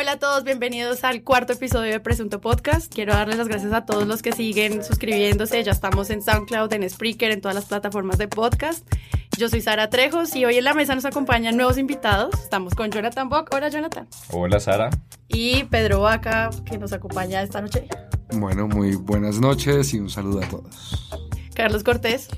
Hola a todos, bienvenidos al cuarto episodio de Presunto Podcast. Quiero darles las gracias a todos los que siguen suscribiéndose. Ya estamos en SoundCloud, en Spreaker, en todas las plataformas de podcast. Yo soy Sara Trejos y hoy en la mesa nos acompañan nuevos invitados. Estamos con Jonathan Bock. Hola, Jonathan. Hola, Sara. Y Pedro Vaca, que nos acompaña esta noche. Bueno, muy buenas noches y un saludo a todos. Carlos Cortés.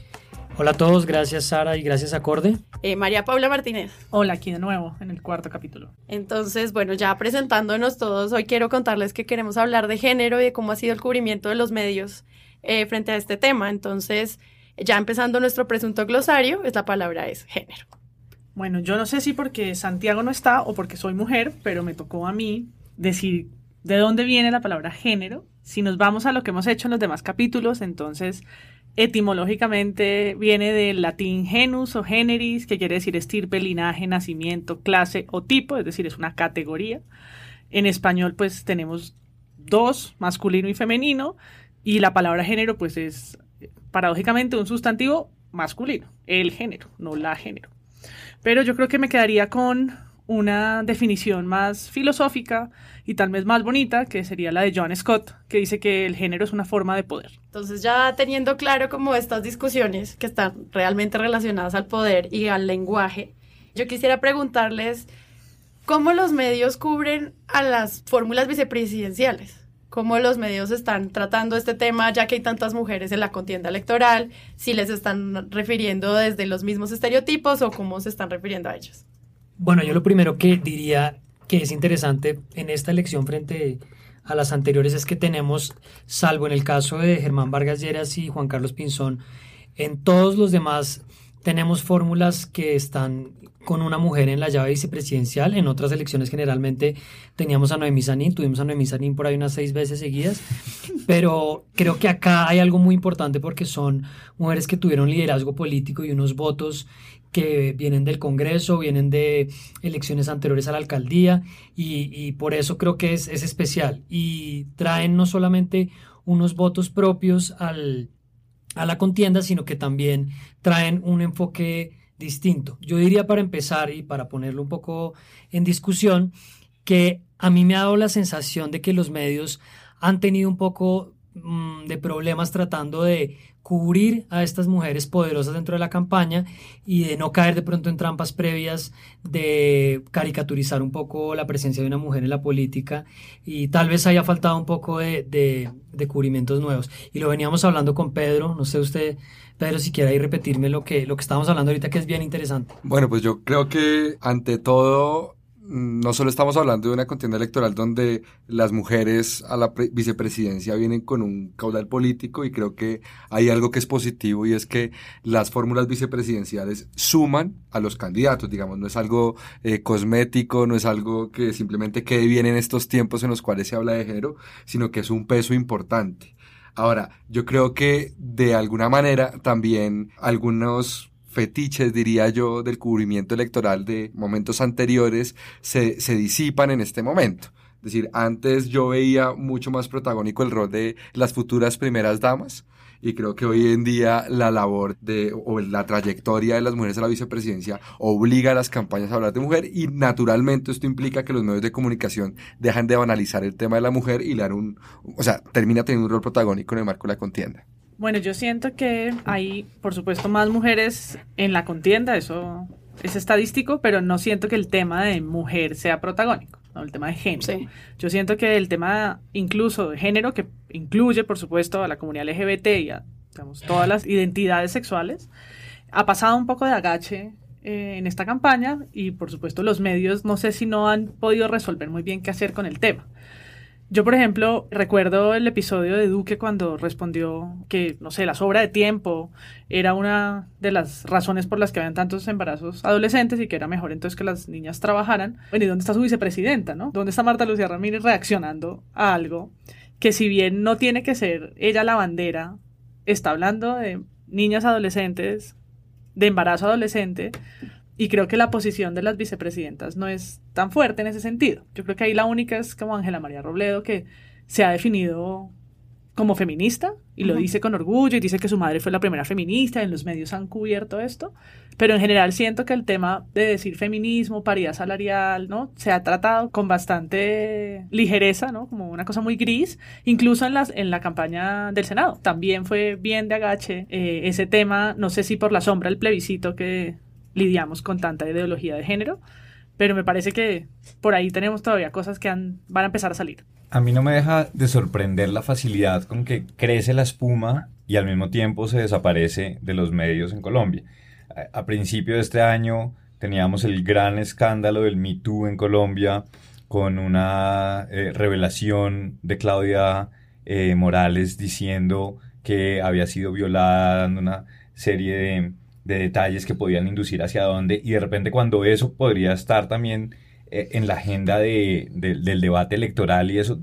Hola a todos, gracias Sara y gracias Acorde. Eh, María Paula Martínez. Hola, aquí de nuevo en el cuarto capítulo. Entonces, bueno, ya presentándonos todos, hoy quiero contarles que queremos hablar de género y de cómo ha sido el cubrimiento de los medios eh, frente a este tema. Entonces, ya empezando nuestro presunto glosario, la palabra es género. Bueno, yo no sé si porque Santiago no está o porque soy mujer, pero me tocó a mí decir de dónde viene la palabra género. Si nos vamos a lo que hemos hecho en los demás capítulos, entonces Etimológicamente viene del latín genus o generis, que quiere decir estirpe, linaje, nacimiento, clase o tipo, es decir, es una categoría. En español, pues tenemos dos, masculino y femenino, y la palabra género, pues es paradójicamente un sustantivo masculino, el género, no la género. Pero yo creo que me quedaría con una definición más filosófica y tal vez más bonita, que sería la de John Scott, que dice que el género es una forma de poder. Entonces ya teniendo claro como estas discusiones que están realmente relacionadas al poder y al lenguaje, yo quisiera preguntarles cómo los medios cubren a las fórmulas vicepresidenciales. ¿Cómo los medios están tratando este tema, ya que hay tantas mujeres en la contienda electoral? Si les están refiriendo desde los mismos estereotipos o cómo se están refiriendo a ellos. Bueno, yo lo primero que diría que es interesante en esta elección frente a las anteriores es que tenemos, salvo en el caso de Germán Vargas Lleras y Juan Carlos Pinzón, en todos los demás tenemos fórmulas que están con una mujer en la llave vicepresidencial. En otras elecciones generalmente teníamos a Noemí Sanín, tuvimos a Noemí Sanín por ahí unas seis veces seguidas, pero creo que acá hay algo muy importante porque son mujeres que tuvieron liderazgo político y unos votos que vienen del Congreso, vienen de elecciones anteriores a la alcaldía y, por eso creo que es, especial y traen no solamente unos votos propios al, a la contienda, sino que también traen un enfoque distinto. Yo diría para empezar y para ponerlo un poco en discusión, que a mí me ha dado la sensación de que los medios han tenido un poco de problemas tratando de cubrir a estas mujeres poderosas dentro de la campaña y de no caer de pronto en trampas previas de caricaturizar un poco la presencia de una mujer en la política y tal vez haya faltado un poco de, de, cubrimientos nuevos. Y lo veníamos hablando con Pedro, no sé usted, Pedro, si quiere ahí repetirme lo que, lo que estábamos hablando ahorita que es bien interesante. Bueno, pues yo creo que ante todo no solo estamos hablando de una contienda electoral donde las mujeres a la vicepresidencia vienen con un caudal político y creo que hay algo que es positivo y es que las fórmulas vicepresidenciales suman a los candidatos, digamos, no es algo eh, cosmético, no es algo que simplemente quede bien en estos tiempos en los cuales se habla de género, sino que es un peso importante. Ahora, yo creo que de alguna manera también algunos fetiches, diría yo, del cubrimiento electoral de momentos anteriores se, se disipan en este momento. Es decir, antes yo veía mucho más protagónico el rol de las futuras primeras damas y creo que hoy en día la labor de o la trayectoria de las mujeres a la vicepresidencia obliga a las campañas a hablar de mujer y naturalmente esto implica que los medios de comunicación dejan de banalizar el tema de la mujer y le dan un, o sea, termina teniendo un rol protagónico en el marco de la contienda. Bueno, yo siento que hay, por supuesto, más mujeres en la contienda, eso es estadístico, pero no siento que el tema de mujer sea protagónico, ¿no? el tema de género. Yo siento que el tema incluso de género, que incluye, por supuesto, a la comunidad LGBT y a digamos, todas las identidades sexuales, ha pasado un poco de agache eh, en esta campaña y, por supuesto, los medios no sé si no han podido resolver muy bien qué hacer con el tema. Yo, por ejemplo, recuerdo el episodio de Duque cuando respondió que, no sé, la sobra de tiempo era una de las razones por las que habían tantos embarazos adolescentes y que era mejor entonces que las niñas trabajaran. Bueno, ¿y dónde está su vicepresidenta, no? ¿Dónde está Marta Lucía Ramírez reaccionando a algo que si bien no tiene que ser ella la bandera, está hablando de niñas adolescentes, de embarazo adolescente, y creo que la posición de las vicepresidentas no es tan fuerte en ese sentido. Yo creo que ahí la única es como Ángela María Robledo, que se ha definido como feminista y lo dice con orgullo y dice que su madre fue la primera feminista, en los medios han cubierto esto, pero en general siento que el tema de decir feminismo, paridad salarial, ¿no? Se ha tratado con bastante ligereza, ¿no? Como una cosa muy gris, incluso en, las, en la campaña del Senado. También fue bien de agache eh, ese tema, no sé si por la sombra del plebiscito que lidiamos con tanta ideología de género, pero me parece que por ahí tenemos todavía cosas que van a empezar a salir. A mí no me deja de sorprender la facilidad con que crece la espuma y al mismo tiempo se desaparece de los medios en Colombia. A, principio de este año teníamos el gran escándalo del Me Too en Colombia con una eh, revelación de Claudia eh, Morales diciendo que había sido violada, dando una serie de, de detalles que podían inducir hacia dónde y de repente cuando eso podría estar también eh, en la agenda de, del debate electoral y eso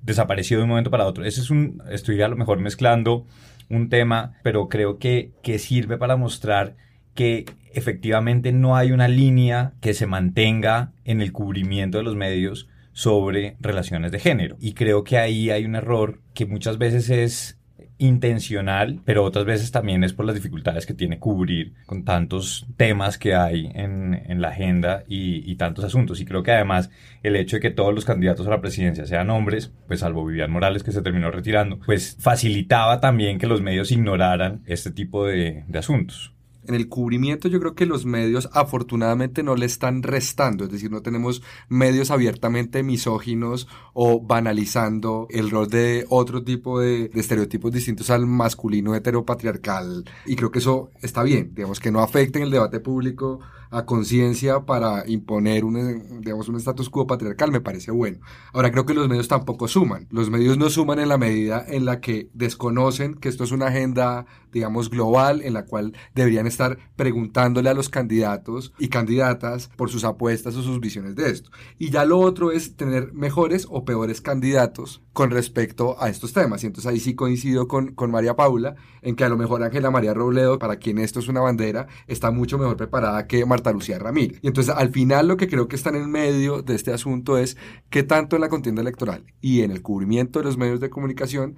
desapareció de un momento para otro. Ese es un, estoy a lo mejor mezclando un tema, pero creo que, que sirve para mostrar que efectivamente no hay una línea que se mantenga en el cubrimiento de los medios sobre relaciones de género. Y creo que ahí hay un error que muchas veces es intencional, pero otras veces también es por las dificultades que tiene cubrir con tantos temas que hay en, la agenda y, tantos asuntos. Y creo que además el hecho de que todos los candidatos a la presidencia sean hombres, pues salvo Vivian Morales que se terminó retirando, pues facilitaba también que los medios ignoraran este tipo de asuntos en el cubrimiento yo creo que los medios afortunadamente no le están restando, es decir, no tenemos medios abiertamente misóginos o banalizando el rol de otro tipo de, estereotipos distintos al masculino heteropatriarcal y creo que eso está bien, digamos que no afecten el debate público a conciencia para imponer un, digamos, un quo patriarcal me parece bueno. Ahora creo que los medios tampoco suman. Los medios no suman en la medida en la que desconocen que esto es una agenda, digamos, global en la cual deberían estar preguntándole a los candidatos y candidatas por sus apuestas o sus visiones de esto. Y ya lo otro es tener mejores o peores candidatos con respecto a estos temas. Y entonces ahí sí coincido con, con María Paula en que a lo mejor Ángela María Robledo, para quien esto es una bandera, está mucho mejor preparada que Marta Lucía Ramírez. Y entonces al final lo que creo que está en medio de este asunto es que tanto en la contienda electoral y en el cubrimiento de los medios de comunicación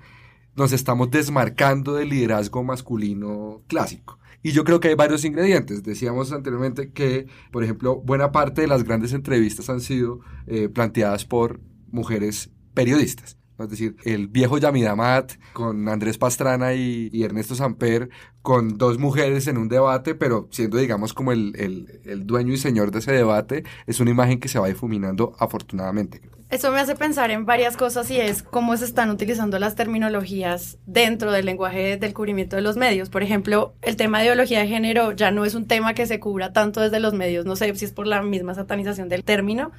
nos estamos desmarcando del liderazgo masculino clásico. Y yo creo que hay varios ingredientes. Decíamos anteriormente que, por ejemplo, buena parte de las grandes entrevistas han sido eh, planteadas por mujeres periodistas. Es decir, el viejo Yamidamat con Andrés Pastrana y, Ernesto Samper con dos mujeres en un debate, pero siendo, digamos, como el, el, dueño y señor de ese debate, es una imagen que se va difuminando afortunadamente. Eso me hace pensar en varias cosas y es cómo se están utilizando las terminologías dentro del lenguaje del cubrimiento de los medios. Por ejemplo, el tema de ideología de género ya no es un tema que se cubra tanto desde los medios, no sé si es por la misma satanización del término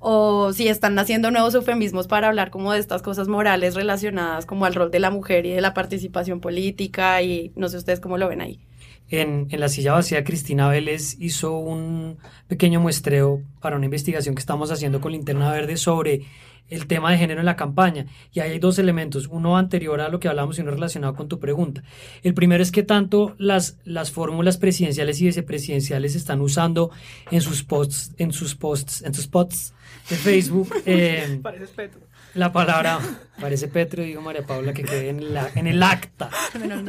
o si están haciendo nuevos eufemismos para hablar como de estas cosas morales relacionadas como al rol de la mujer y de la participación política y no sé ustedes cómo lo ven ahí. En, en la silla vacía, Cristina Vélez hizo un pequeño muestreo para una investigación que estamos haciendo con Linterna Verde sobre el tema de género en la campaña. Y hay dos elementos, uno anterior a lo que hablamos y uno relacionado con tu pregunta. El primero es que tanto las, las fórmulas presidenciales y vicepresidenciales están usando en sus posts, en sus posts, en sus posts de Facebook. Eh, parece Petro. La palabra, parece Petro, digo María Paula, que quede en, la, en el acta.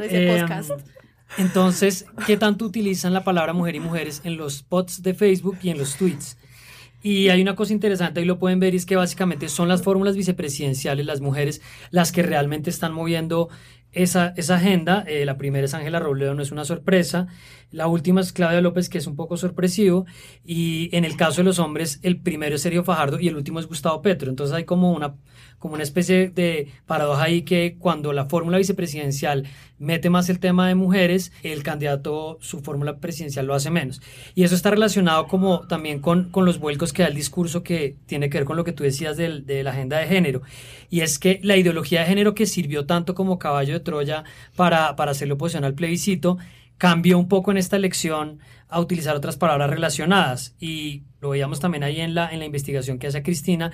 Eh, entonces, ¿qué tanto utilizan la palabra mujer y mujeres en los posts de Facebook y en los tweets? Y hay una cosa interesante, ahí lo pueden ver, y es que básicamente son las fórmulas vicepresidenciales, las mujeres, las que realmente están moviendo esa, esa agenda. Eh, la primera es Ángela Robledo, no es una sorpresa. La última es Claudia López, que es un poco sorpresivo. Y en el caso de los hombres, el primero es Sergio Fajardo y el último es Gustavo Petro. Entonces hay como una, como una especie de paradoja ahí que cuando la fórmula vicepresidencial mete más el tema de mujeres, el candidato, su fórmula presidencial lo hace menos. Y eso está relacionado como también con, con los vuelcos que da el discurso que tiene que ver con lo que tú decías de, de la agenda de género. Y es que la ideología de género que sirvió tanto como caballo de Troya para, para hacerle oposición al plebiscito, cambió un poco en esta elección a utilizar otras palabras relacionadas y lo veíamos también ahí en la, en la investigación que hace Cristina,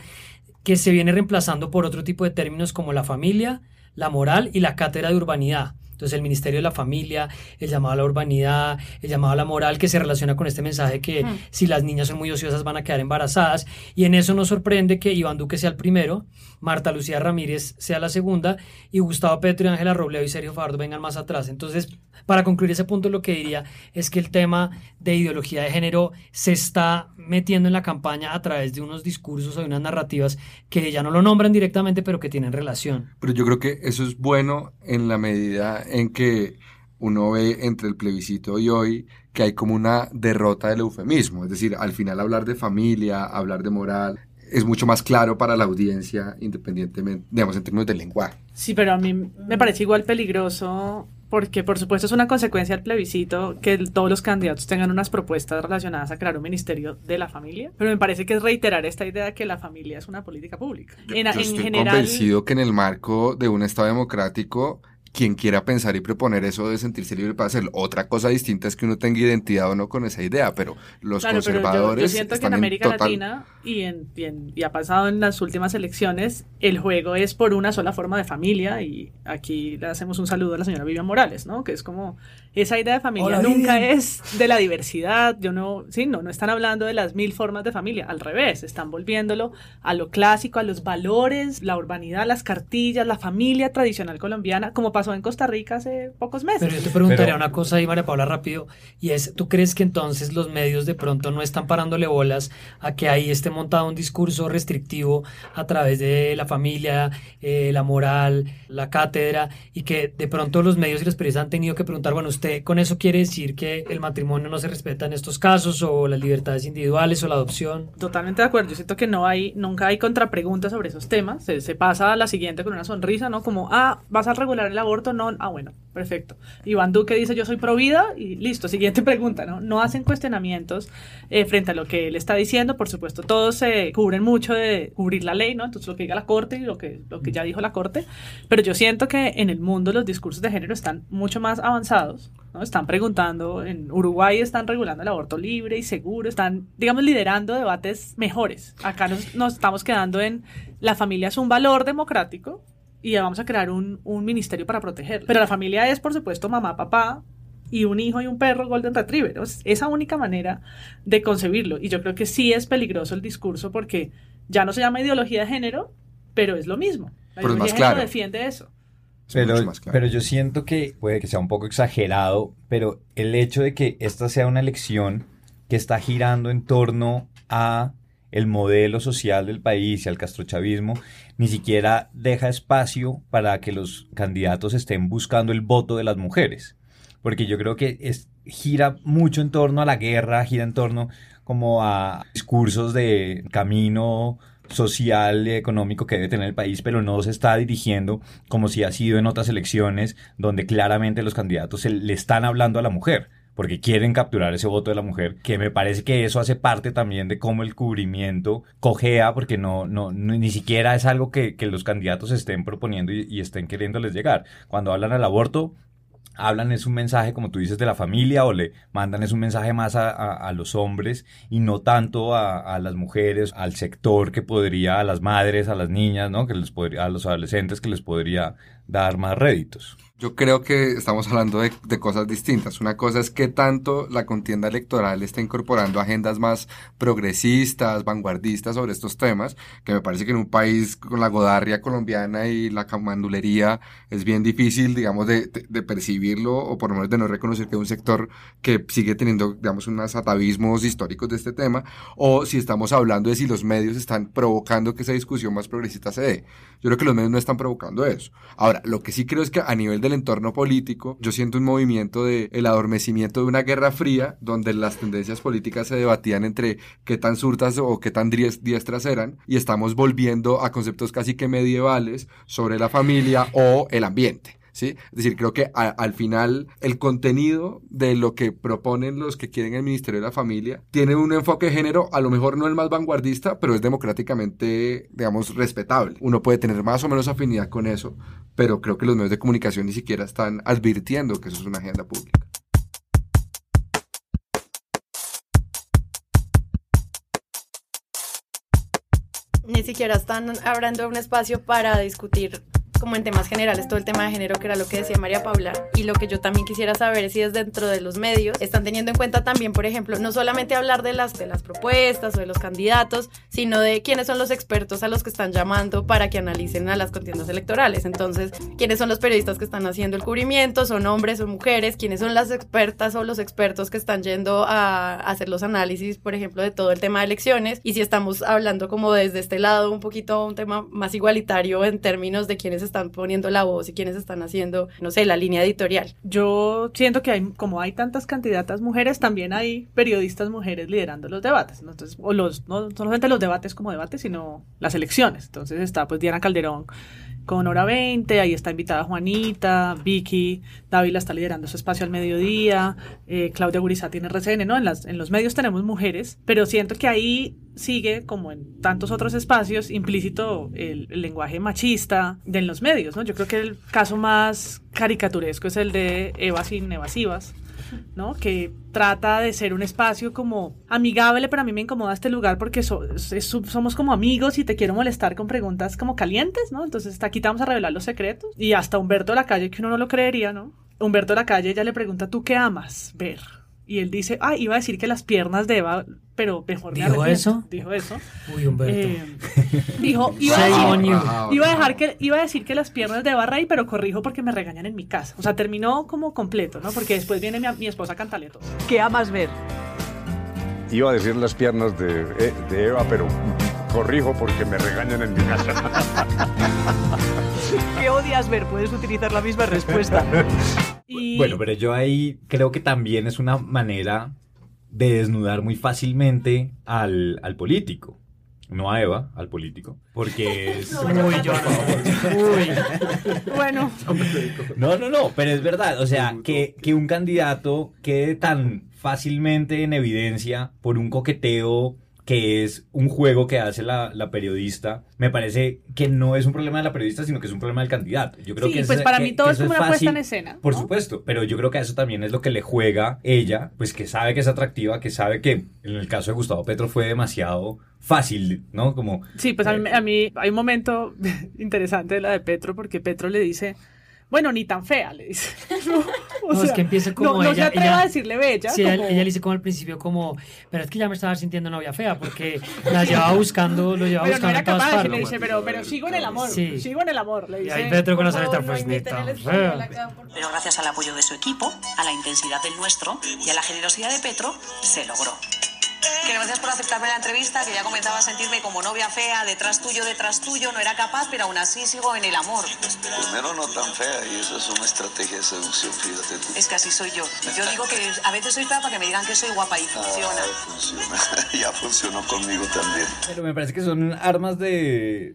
que se viene reemplazando por otro tipo de términos como la familia, la moral y la cátedra de urbanidad. Entonces el Ministerio de la Familia, el llamado a la urbanidad, el llamado a la moral que se relaciona con este mensaje que si las niñas son muy ociosas van a quedar embarazadas. Y en eso nos sorprende que Iván Duque sea el primero, Marta Lucía Ramírez sea la segunda y Gustavo Petro y Ángela Robledo y Sergio Fajardo vengan más atrás. Entonces, para concluir ese punto, lo que diría es que el tema de ideología de género se está metiendo en la campaña a través de unos discursos o de unas narrativas que ya no lo nombran directamente, pero que tienen relación. Pero yo creo que eso es bueno en la medida en que uno ve entre el plebiscito y hoy que hay como una derrota del eufemismo. Es decir, al final hablar de familia, hablar de moral, es mucho más claro para la audiencia, independientemente, digamos, en términos del lenguaje. Sí, pero a mí me parece igual peligroso porque por supuesto es una consecuencia del plebiscito que todos los candidatos tengan unas propuestas relacionadas a crear un ministerio de la familia, pero me parece que es reiterar esta idea de que la familia es una política pública. en, estoy general, convencido que en el marco de un Estado democrático quien quiera pensar y proponer eso de sentirse libre para hacerlo. Otra cosa distinta es que uno tenga identidad o no con esa idea, pero los conservadores. yo, siento que en América Latina y, en, y, ha pasado en las últimas elecciones, el juego es por una sola forma de familia. Y aquí le hacemos un saludo a la señora Vivian Morales, ¿no? Que es como esa idea de familia nunca es de la diversidad. Yo no, sí, no, no están hablando de las mil formas de familia. Al revés, están volviéndolo a lo clásico, a los valores, la urbanidad, las cartillas, la familia tradicional colombiana, como pasó en Costa Rica hace pocos meses. Pero yo te preguntaría una cosa ahí, María Paula, rápido, y es, ¿tú crees que entonces los medios de pronto no están parándole bolas a que ahí esté montado un discurso restrictivo a través de la familia, eh, la moral, la cátedra, y que de pronto los medios y los periodistas han tenido que preguntar, bueno, ¿usted con eso quiere decir que el matrimonio no se respeta en estos casos, o las libertades individuales, o la adopción? Totalmente de acuerdo, yo siento que no hay, nunca hay contrapreguntas sobre esos temas, se, se pasa a la siguiente con una sonrisa, ¿no? Como, ah, vas a regular el aborto, no, ah, bueno, perfecto. Iván Duque dice yo soy pro vida y listo, siguiente pregunta, ¿no? No hacen cuestionamientos eh, frente a lo que él está diciendo, por supuesto, todos se cubren mucho de cubrir la ley, ¿no? Entonces lo que diga la Corte y lo que, lo que ya dijo la Corte, pero yo siento que en el mundo los discursos de género están mucho más avanzados, ¿no? Están preguntando, en Uruguay están regulando el aborto libre y seguro, están, digamos, liderando debates mejores. Acá nos, nos estamos quedando en la familia es un valor democrático, y vamos a crear un, un ministerio para proteger. Pero la familia es, por supuesto, mamá, papá, y un hijo y un perro Golden Retriever. Es esa única manera de concebirlo. Y yo creo que sí es peligroso el discurso porque ya no se llama ideología de género, pero es lo mismo. La ideología de género defiende eso. Pero, pero yo siento que puede que sea un poco exagerado, pero el hecho de que esta sea una elección que está girando en torno a el modelo social del país y al castrochavismo, ni siquiera deja espacio para que los candidatos estén buscando el voto de las mujeres. Porque yo creo que es, gira mucho en torno a la guerra, gira en torno como a discursos de camino social y económico que debe tener el país, pero no se está dirigiendo como si ha sido en otras elecciones donde claramente los candidatos le están hablando a la mujer porque quieren capturar ese voto de la mujer, que me parece que eso hace parte también de cómo el cubrimiento cojea, porque no, no, ni siquiera es algo que, que los candidatos estén proponiendo y, y estén queriéndoles llegar. Cuando hablan al aborto, hablan es un mensaje, como tú dices, de la familia o le mandan es un mensaje más a, a, los hombres y no tanto a, a, las mujeres, al sector que podría, a las madres, a las niñas, ¿no? Que les podría, a los adolescentes que les podría dar más réditos. Yo creo que estamos hablando de, cosas distintas. Una cosa es que tanto la contienda electoral está incorporando agendas más progresistas, vanguardistas sobre estos temas, que me parece que en un país con la godarria colombiana y la camandulería es bien difícil, digamos, de percibirlo o por lo menos de no reconocer que hay un sector que sigue teniendo, digamos, unos atavismos históricos de este tema, o si estamos hablando de si los medios están provocando que esa discusión más progresista se dé. Yo creo que los medios no están provocando eso. Ahora, lo que sí creo es que a nivel del entorno político, yo siento un movimiento de el adormecimiento de una guerra fría, donde las tendencias políticas se debatían entre qué tan surtas o qué tan diestras eran, y estamos volviendo a conceptos casi que medievales sobre la familia o el ambiente. ¿Sí? Es decir, creo que a, al final el contenido de lo que proponen los que quieren el Ministerio de la Familia tiene un enfoque de género, a lo mejor no el más vanguardista, pero es democráticamente, digamos, respetable. Uno puede tener más o menos afinidad con eso, pero creo que los medios de comunicación ni siquiera están advirtiendo que eso es una agenda pública. Ni siquiera están abriendo un espacio para discutir como en temas generales, todo el tema de género, que era lo que decía María Paula, y lo que yo también quisiera saber es si es dentro de los medios están teniendo en cuenta también, por ejemplo, no solamente hablar de las, de las propuestas o de los candidatos, sino de quiénes son los expertos a los que están llamando para que analicen a las contiendas electorales. Entonces, quiénes son los periodistas que están haciendo el cubrimiento, son hombres o mujeres, quiénes son las expertas o los expertos que están yendo a hacer los análisis, por ejemplo, de todo el tema de elecciones, y si estamos hablando como desde este lado un poquito un tema más igualitario en términos de quiénes están poniendo la voz y quiénes están haciendo, no sé, la línea editorial. Yo siento que hay, como hay tantas candidatas mujeres, también hay periodistas mujeres liderando los debates. Entonces, o los, no solamente los debates como debates, sino las elecciones. Entonces está pues Diana Calderón con Hora 20, ahí está invitada Juanita, Vicky, Dávila está liderando su espacio al mediodía, eh, Claudia Gurizá tiene RCN, ¿no? En, las, en los medios tenemos mujeres, pero siento que ahí sigue, como en tantos otros espacios, implícito el, lenguaje machista de los medios, ¿no? Yo creo que el caso más caricaturesco es el de Eva sin evasivas, ¿no? Que trata de ser un espacio como amigable, pero a mí me incomoda este lugar porque somos como amigos y te quiero molestar con preguntas como calientes, ¿no? Entonces aquí te vamos a revelar los secretos. Y hasta Humberto de la Calle, que uno no lo creería, ¿no? Humberto de la Calle, ella le pregunta, ¿tú qué amas ver? Y él dice, ah, iba a decir que las piernas de Eva, pero mejor ¿Dijo eso? Dijo eso. Uy, Humberto. Eh, dijo, iba a, decir, iba a, dejar que, iba a decir que las piernas de Eva Rey, pero corrijo porque me regañan en mi casa. O sea, terminó como completo, ¿no? Porque después viene mi, mi esposa Cantaleto. ¿Qué amas ver? Iba a decir las piernas de, eh, de Eva, pero corrijo porque me regañan en mi casa. ¿Qué odias ver? Puedes utilizar la misma respuesta. Y... Bueno, pero yo ahí creo que también es una manera de desnudar muy fácilmente al, al político. No a Eva, al político. Porque es. Uy, yo no. Uy. Bueno. No, no, no, pero es verdad. O sea, que, que un candidato quede tan fácilmente en evidencia por un coqueteo que es un juego que hace la, la, periodista, me parece que no es un problema de la periodista, sino que es un problema del candidato. Yo creo sí, que pues es, para que, mí todo es como una fácil, puesta en escena. Por ¿no? supuesto, pero yo creo que eso también es lo que le juega ella, pues que sabe que es atractiva, que sabe que en el caso de Gustavo Petro fue demasiado fácil, ¿no? Como... Sí, pues a mí, a mí hay un momento interesante de la de Petro, porque Petro le dice... Bueno, ni tan fea, le dice. No, o sea, es que empieza como no, ella. No se atreve ella, a decirle bella. Sí, como... ella, ella, le dice como al principio como, pero es que ya me estaba sintiendo novia fea porque la llevaba buscando, lo llevaba pero buscando no era todas capaz, partes. le dice, pero, pero sigo en el amor, Sí. sigo en el amor, le Y dice. ahí Petro con la no pues ni tan fea. Pero gracias al apoyo de su equipo, a la intensidad del nuestro y a la generosidad de Petro, se logró. Que gracias por aceptarme la entrevista, que ya comenzaba a sentirme como novia fea, detrás tuyo, detrás tuyo, no era capaz, pero aún así sigo en el amor. Primero no tan fea y eso es una estrategia de seducción, fíjate tú. Es que así soy yo. Yo digo que a veces soy fea para que me digan que soy guapa y funciona. Ah, funciona. ya funcionó conmigo también. Pero me parece que son armas de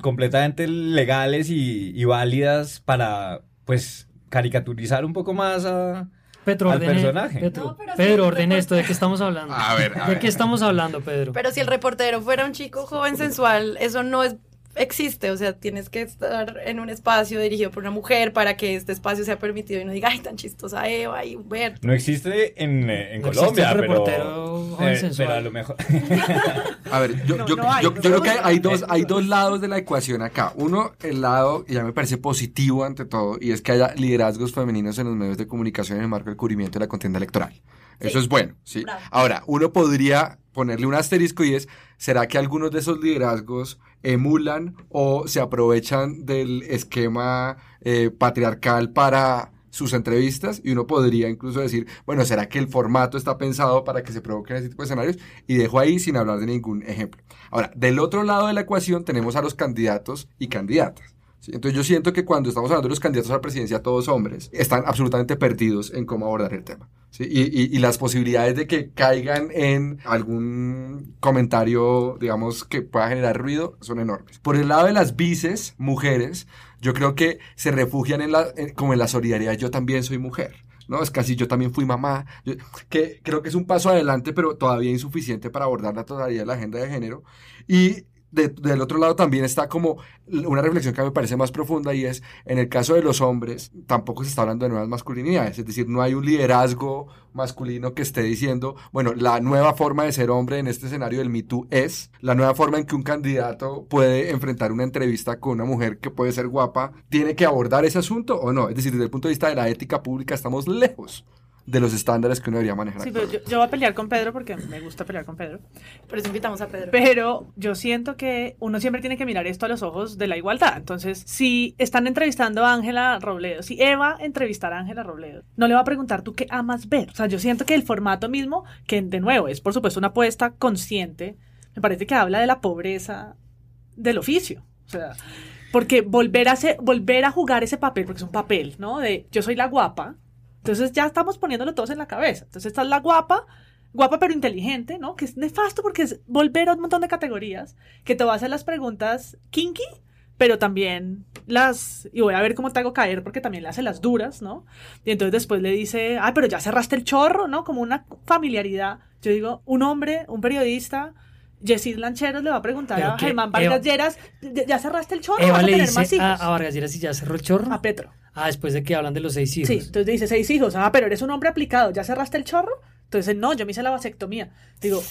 completamente legales y, y válidas para, pues, caricaturizar un poco más a, Petro, al ordene, personaje. Petro, No, pero sí, Pedro, el ordene esto, ¿de qué estamos hablando? A ver, a ¿De ver. qué estamos hablando, Pedro? Pero si el reportero fuera un chico joven sensual, eso no es existe, o sea, tienes que estar en un espacio dirigido por una mujer para que este espacio sea permitido y no diga, ay, tan chistosa Eva y Humberto. No existe en, eh, en No Colombia, existe pero, reportero eh, pero a lo mejor... A ver, yo, No, yo, no hay, yo, no yo creo que hay. hay dos, hay dos lados de la ecuación acá. Uno, el lado, y ya me parece positivo ante todo, y es que haya liderazgos femeninos en los medios de comunicación en el marco del cubrimiento de la contienda electoral. Eso es bueno, ¿sí? Bravo. Ahora, uno podría ponerle un asterisco y es, ¿será que algunos de esos liderazgos emulan o se aprovechan del esquema eh, patriarcal para sus entrevistas? Y uno podría incluso decir, bueno, ¿será que el formato está pensado para que se provoquen ese tipo de escenarios? Y dejo ahí sin hablar de ningún ejemplo. Ahora, del otro lado de la ecuación tenemos a los candidatos y candidatas. Entonces yo siento que cuando estamos hablando de los candidatos a la presidencia, todos hombres, están absolutamente perdidos en cómo abordar el tema. Y, las posibilidades de que caigan en algún comentario, digamos, que pueda generar ruido, son enormes. Por el lado de las vices, mujeres, yo creo que se refugian en la, como en la solidaridad, yo también soy mujer. ¿no? Es casi yo también fui mamá, que creo que es un paso adelante, pero todavía insuficiente para abordar la totalidad de la agenda de género. Y del otro lado también está como una reflexión que me parece más profunda y es, en el caso de los hombres, tampoco se está hablando de nuevas masculinidades, es decir, no hay un liderazgo masculino que esté diciendo, bueno, la nueva forma de ser hombre en este escenario del Me Too es la nueva forma en que un candidato puede enfrentar una entrevista con una mujer que puede ser guapa, tiene que abordar ese asunto o no, es decir, desde el punto de vista de la ética pública estamos lejos de los estándares que uno debería manejar. Sí, pero yo, voy a pelear con Pedro porque me gusta pelear con Pedro. Por eso invitamos a Pedro. Pero yo siento que uno siempre tiene que mirar esto a los ojos de la igualdad. Entonces, si están entrevistando a Ángela Robledo, si Eva entrevistará a Ángela Robledo, no le va a preguntar tú qué amas ver. O sea, yo siento que el formato mismo, que de nuevo es por supuesto una apuesta consciente, me parece que habla de la pobreza del oficio. O sea, porque volver a, volver a jugar ese papel, porque es un papel, ¿no? De yo soy la guapa, entonces ya estamos poniéndolo todos en la cabeza. Entonces está la guapa, guapa pero inteligente, ¿no? Que es nefasto porque es volver a un montón de categorías, que te va a hacer las preguntas kinky, pero también las, y voy a ver cómo te hago caer porque también le hace las duras, ¿no? Y entonces después le dice, ay, pero ya cerraste el chorro, ¿no? Como una familiaridad. Yo digo, un hombre, un periodista, Jessie Lancheros le va a preguntar a Germán Vargas Lleras, ¿ya cerraste el chorro? Eva le dice a, a, Vargas Lleras si ya cerró el chorro. A Petro. Ah, después de que hablan de los seis hijos. Sí, entonces dice seis hijos. Ah, pero eres un hombre aplicado, ¿ya cerraste el chorro? Entonces, no, yo me hice la vasectomía. Digo,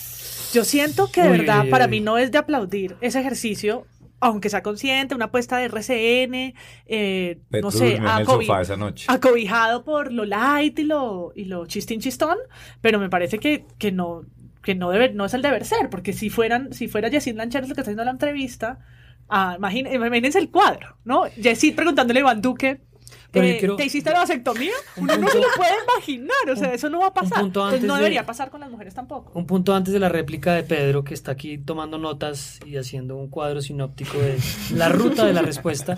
yo siento que de verdad, para mí no es de aplaudir ese ejercicio, aunque sea consciente, una apuesta de RCN, eh, no sé, acobijado por lo light y lo, y lo chistín chistón, pero me parece que, que no, que no debe, no es el deber ser, porque si fueran, si fuera Jessie Lancheros el que está haciendo la entrevista, ah, imagínense el cuadro, ¿no? Jessie preguntándole a Iván Duque eh, ¿Te hiciste la vasectomía? Uno no se lo puede imaginar, o sea, eso no va a pasar. no debería pasar con las mujeres tampoco. Un punto antes de la réplica de Pedro, que está aquí tomando notas y haciendo un cuadro sinóptico de la ruta de la respuesta.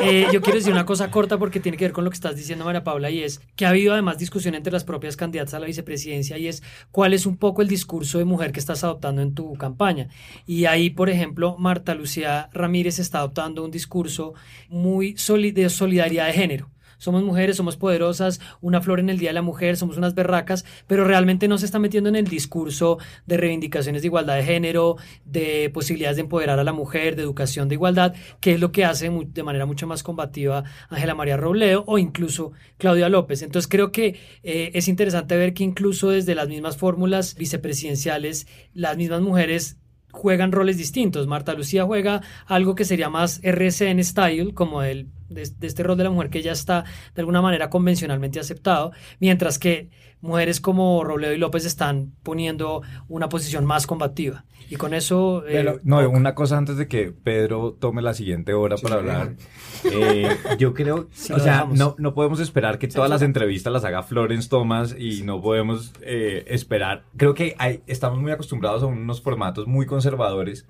Eh, yo quiero decir una cosa corta porque tiene que ver con lo que estás diciendo, María Paula, y es que ha habido además discusión entre las propias candidatas a la vicepresidencia y es cuál es un poco el discurso de mujer que estás adoptando en tu campaña. Y ahí, por ejemplo, Marta Lucía Ramírez está adoptando un discurso muy de solidaridad de género somos mujeres, somos poderosas, una flor en el Día de la Mujer, somos unas berracas, pero realmente no se está metiendo en el discurso de reivindicaciones de igualdad de género, de posibilidades de empoderar a la mujer, de educación de igualdad, que es lo que hace de manera mucho más combativa Ángela María Robledo o incluso Claudia López. Entonces creo que eh, es interesante ver que incluso desde las mismas fórmulas vicepresidenciales, las mismas mujeres juegan roles distintos. Marta Lucía juega algo que sería más RCN style, como el de, este rol de la mujer que ya está de alguna manera convencionalmente aceptado, mientras que mujeres como Robledo y López están poniendo una posición más combativa. Y con eso... Eh, no, una cosa antes de que Pedro tome la siguiente hora para hablar. Eh, yo creo, o sea, no, no podemos esperar que todas las entrevistas las haga Florence Thomas y no podemos eh, esperar. Creo que hay, estamos muy acostumbrados a unos formatos muy conservadores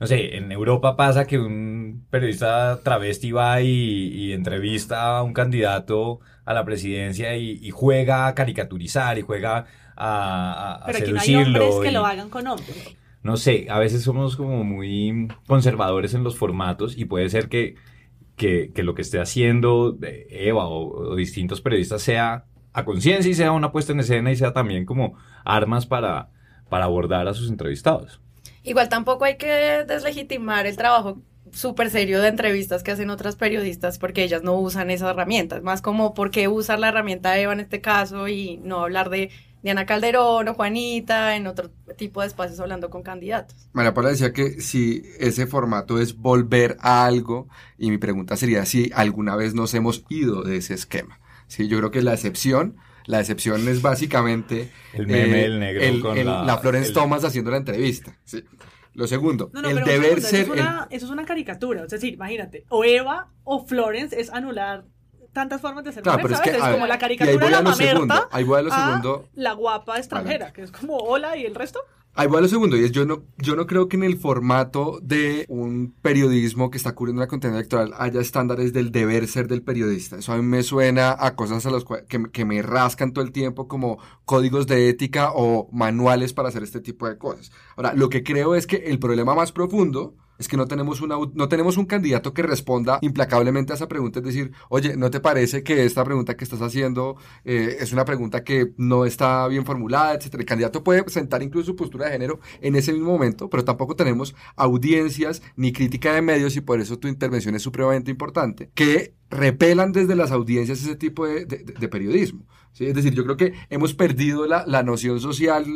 no sé, en Europa pasa que un periodista travesti va y, entrevista a un candidato a la presidencia y, juega a caricaturizar y juega a, a, Pero no hay hombres que lo hagan con hombres. No sé, a veces somos como muy conservadores en los formatos y puede ser que, que, lo que esté haciendo Eva o, o distintos periodistas sea a conciencia y sea una puesta en escena y sea también como armas para, para abordar a sus entrevistados. Igual tampoco hay que deslegitimar el trabajo súper serio de entrevistas que hacen otras periodistas porque ellas no usan esas herramientas. Más como por qué usar la herramienta Eva en este caso y no hablar de Diana Calderón o Juanita en otro tipo de espacios hablando con candidatos. María Paula decía que si ese formato es volver a algo y mi pregunta sería si alguna vez nos hemos ido de ese esquema. Sí, yo creo que la excepción la excepción es básicamente el meme del negro el, con la, Florence Thomas haciendo la entrevista. Sí. Lo segundo, el deber ser. Eso es, una, eso es una caricatura. Es decir, imagínate, o Eva o Florence es anular tantas formas de ser claro, pero es, que, como la caricatura de la mamerta ahí voy a lo segundo. la guapa extranjera, que es como hola y el resto. Ahí voy a lo segundo, y es yo no, yo no creo que en el formato de un periodismo que está cubriendo la contienda electoral haya estándares del deber ser del periodista. Eso a mí me suena a cosas a las que, que me rascan todo el tiempo como códigos de ética o manuales para hacer este tipo de cosas. Ahora, lo que creo es que el problema más profundo Es que no tenemos, una, no tenemos un candidato que responda implacablemente a esa pregunta, es decir, oye, ¿no te parece que esta pregunta que estás haciendo eh, es una pregunta que no está bien formulada, etcétera? El candidato puede presentar incluso su postura de género en ese mismo momento, pero tampoco tenemos audiencias ni crítica de medios y por eso tu intervención es supremamente importante, que repelan desde las audiencias ese tipo de, periodismo. ¿sí? Es decir, yo creo que hemos perdido la, noción social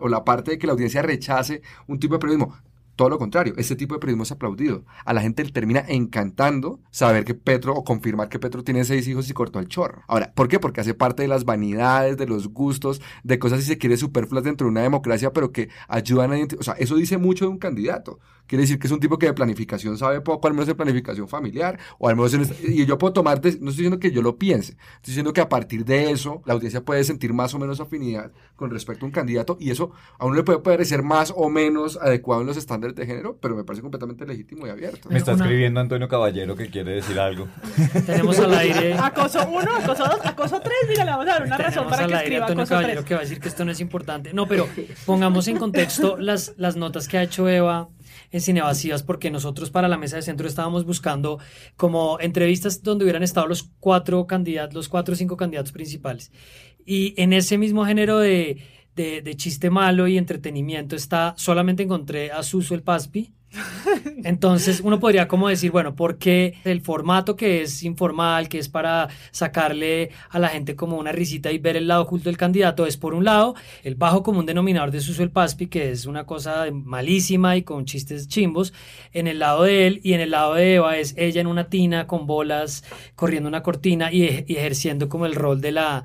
o la parte de que la audiencia rechace un tipo de periodismo. Todo lo contrario, ese tipo de periodismo es aplaudido. A la gente le termina encantando saber que Petro o confirmar que Petro tiene seis hijos y cortó el chorro. Ahora, ¿por qué? Porque hace parte de las vanidades, de los gustos, de cosas si se quiere superfluas dentro de una democracia, pero que ayudan a O sea, eso dice mucho de un candidato. Quiere decir que es un tipo que de planificación sabe poco, al menos de planificación familiar, o al menos en y yo puedo tomar, no estoy diciendo que yo lo piense, estoy diciendo que a partir de eso la audiencia puede sentir más o menos afinidad con respecto a un candidato y eso a uno le puede parecer más o menos adecuado en los estándares de género, pero me parece completamente legítimo y abierto. Me está escribiendo Antonio Caballero que quiere decir algo. Tenemos al aire. Acoso 1, acoso 2, acoso 3, mira, le vamos a dar una razón para que escriba Antonio Caballero que va a decir que esto no es importante. No, pero pongamos en contexto las, las notas que ha hecho Eva en Cine Vacías porque nosotros para la mesa de centro estábamos buscando como entrevistas donde hubieran estado los cuatro candidatos, los cuatro o cinco candidatos principales. Y en ese mismo género de, de, de chiste malo y entretenimiento está, solamente encontré a Suso el Paspi, entonces uno podría como decir, bueno, porque el formato que es informal, que es para sacarle a la gente como una risita y ver el lado oculto del candidato, es por un lado el bajo común denominador de Suso el Paspi, que es una cosa malísima y con chistes chimbos, en el lado de él y en el lado de Eva es ella en una tina con bolas, corriendo una cortina y, ejerciendo como el rol de la,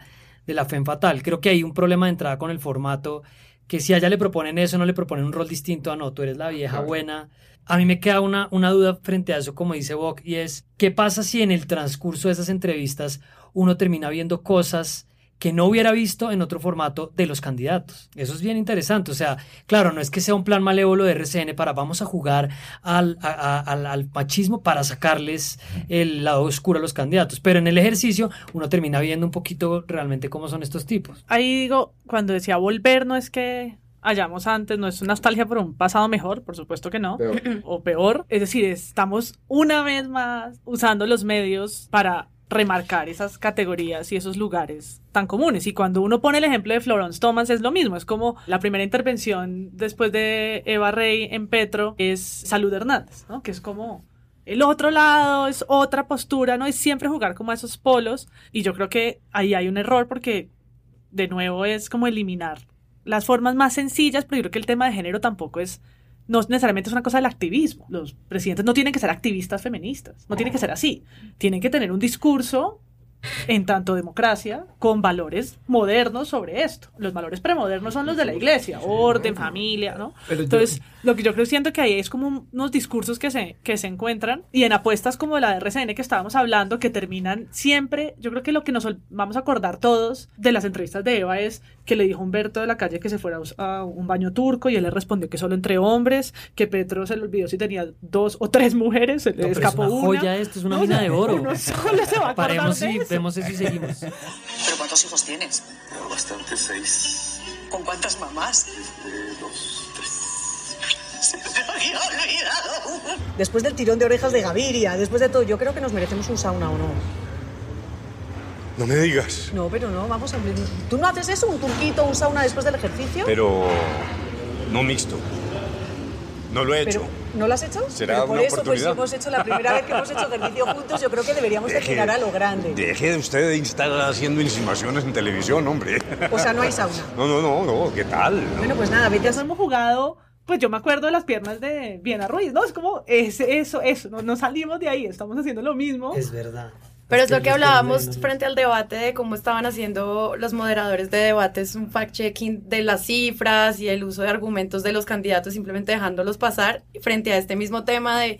de la fe fatal. Creo que hay un problema de entrada con el formato que si a ella le proponen eso, no le proponen un rol distinto a no, tú eres la vieja buena. A mí me queda una, una duda frente a eso, como dice Bock, y es, ¿qué pasa si en el transcurso de esas entrevistas uno termina viendo cosas que no hubiera visto en otro formato de los candidatos. Eso es bien interesante. O sea, claro, no es que sea un plan malévolo de RCN para vamos a jugar al, al, machismo para sacarles el lado oscuro a los candidatos, pero en el ejercicio uno termina viendo un poquito realmente cómo son estos tipos. Ahí digo, cuando decía volver, no es que hayamos antes, no es nostalgia por un pasado mejor, por supuesto que no, o peor. Es decir, estamos una vez más usando los medios para remarcar esas categorías y esos lugares tan comunes. Y cuando uno pone el ejemplo de Florence Thomas es lo mismo, es como la primera intervención después de Eva Rey en Petro es Salud Hernández, ¿no? Que es como el otro lado, es otra postura, ¿no? Es siempre jugar como a esos polos y yo creo que ahí hay un error porque de nuevo es como eliminar las formas más sencillas, pero yo creo que el tema de género tampoco es no necesariamente es una cosa del activismo. Los presidentes no tienen que ser activistas feministas, no tienen que ser así. Tienen que tener un discurso en tanto democracia, con valores modernos sobre esto. Los valores premodernos son los de la iglesia, orden, familia, ¿no? Entonces, lo que yo creo siento que ahí es como unos discursos que se, que se encuentran y en apuestas como la de RCN que estábamos hablando, que terminan siempre, yo creo que lo que nos vamos a acordar todos de las entrevistas de Eva es que le dijo Humberto de la calle que se fuera a un baño turco y él le respondió que solo entre hombres, que Petro se le olvidó si tenía dos o tres mujeres, se le escapó es una joya esto, es una mina de oro. solo se va a Paremos y vemos eso y seguimos. ¿Pero cuántos hijos tienes? Bastante, seis. ¿Con cuántas mamás? dos, tres. Después del tirón de orejas de Gaviria, después de todo, yo creo que nos merecemos un sauna o no. No me digas. No, pero no, vamos a. ¿Tú no haces eso? ¿Un turquito, un sauna después del ejercicio? Pero no mixto. No lo he hecho. ¿No lo has hecho? Será por eso, pues hemos hecho la primera vez que hemos hecho ejercicio juntos, yo creo que deberíamos deje, a lo grande. Deje de usted de estar haciendo insinuaciones en televisión, hombre. O sea, no hay sauna. No, no, no, no, ¿qué tal? Bueno, pues nada, vete a... hemos jugado pues yo me acuerdo de las piernas de Viena Ruiz, ¿no? Es como, es eso, eso, no, no salimos de ahí, estamos haciendo lo mismo. Es verdad. Pero es lo que hablábamos frente al debate de cómo estaban haciendo los moderadores de debates un fact-checking de las cifras y el uso de argumentos de los candidatos, simplemente dejándolos pasar frente a este mismo tema de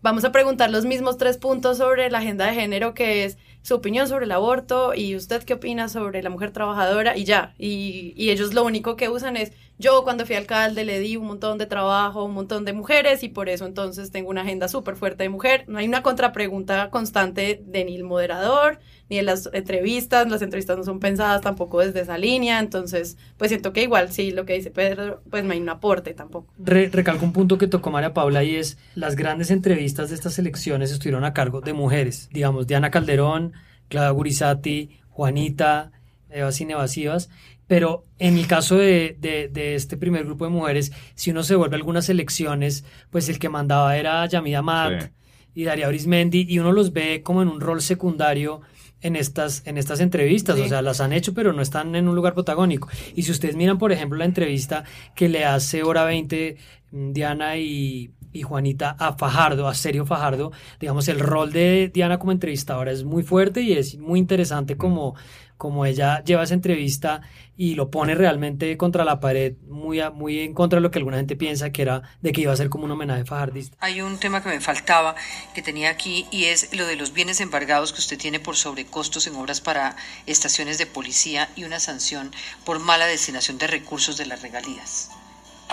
vamos a preguntar los mismos tres puntos sobre la agenda de género, que es su opinión sobre el aborto y usted qué opina sobre la mujer trabajadora y ya. Y, y, ellos lo único que usan es, yo cuando fui alcalde le di un montón de trabajo, un montón de mujeres y por eso entonces tengo una agenda súper fuerte de mujer. No hay una contrapregunta constante de ni el moderador, ni en las entrevistas, las entrevistas no son pensadas tampoco desde esa línea, entonces pues siento que igual sí, lo que dice Pedro, pues no hay un aporte tampoco. recalco un punto que tocó María Paula y es las grandes entrevistas de estas elecciones estuvieron a cargo de mujeres, digamos Diana Calderón, Clara Gurizati, Juanita, Evas Evasivas, pero en el caso de, de, este primer grupo de mujeres, si uno se vuelve a algunas elecciones, pues el que mandaba era Yamida Mat y Daria Brismendi, y uno los ve como en un rol secundario en estas, en estas entrevistas, o sea, las han hecho, pero no están en un lugar protagónico. Y si ustedes miran, por ejemplo, la entrevista que le hace Hora 20 mm, Diana y, y Juanita a Fajardo, a Sergio Fajardo, digamos, el rol de Diana como entrevistadora es muy fuerte y es muy interesante como, como ella lleva esa entrevista y lo pone realmente contra la pared, muy, muy en contra de lo que alguna gente piensa que era de que iba a ser como un homenaje fajardista. Hay un tema que me faltaba, que tenía aquí, y es lo de los bienes embargados que usted tiene por sobrecostos en obras para estaciones de policía y una sanción por mala destinación de recursos de las regalías.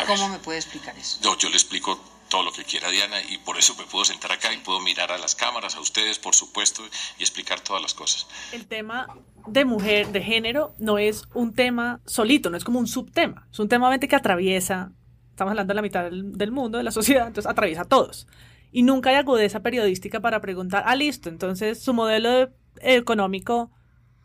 ¿Cómo me puede explicar eso? No, yo le explico todo lo que quiera Diana y por eso me puedo sentar acá y puedo mirar a las cámaras, a ustedes, por supuesto, y explicar todas las cosas. El tema de mujer, de género, no es un tema solito, no es como un subtema, es un tema que atraviesa, estamos hablando de la mitad del, mundo, de la sociedad, entonces atraviesa a todos. Y nunca hay agudeza periodística para preguntar, ah, listo, entonces su modelo económico,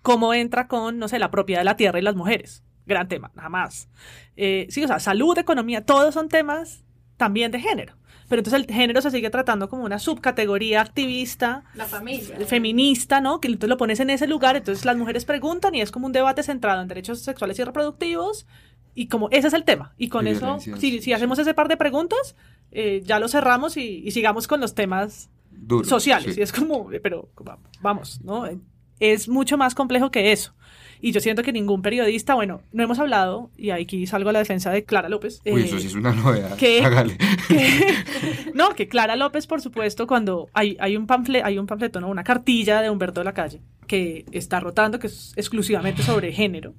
¿cómo entra con, no sé, la propiedad de la tierra y las mujeres? Gran tema, nada más. Eh, sí, o sea, salud, economía, todos son temas también de género. Pero entonces el género se sigue tratando como una subcategoría activista, la familia, feminista, ¿no? Que entonces lo pones en ese lugar, entonces las mujeres preguntan y es como un debate centrado en derechos sexuales y reproductivos y como ese es el tema. Y con eso, si, si, hacemos ese par de preguntas, eh, ya lo cerramos y, sigamos con los temas sociales. Y es como, eh, pero vamos, ¿no? Es mucho más complejo que eso. Y yo siento que ningún periodista, bueno, no hemos hablado, y aquí salgo a la defensa de Clara López. Uy, eso sí es una novedad. Que, no, que Clara López, por supuesto, cuando hay, hay un panfleto, hay un panfleto, ¿no? Una cartilla de Humberto de la Calle, que está rotando, que es exclusivamente sobre género,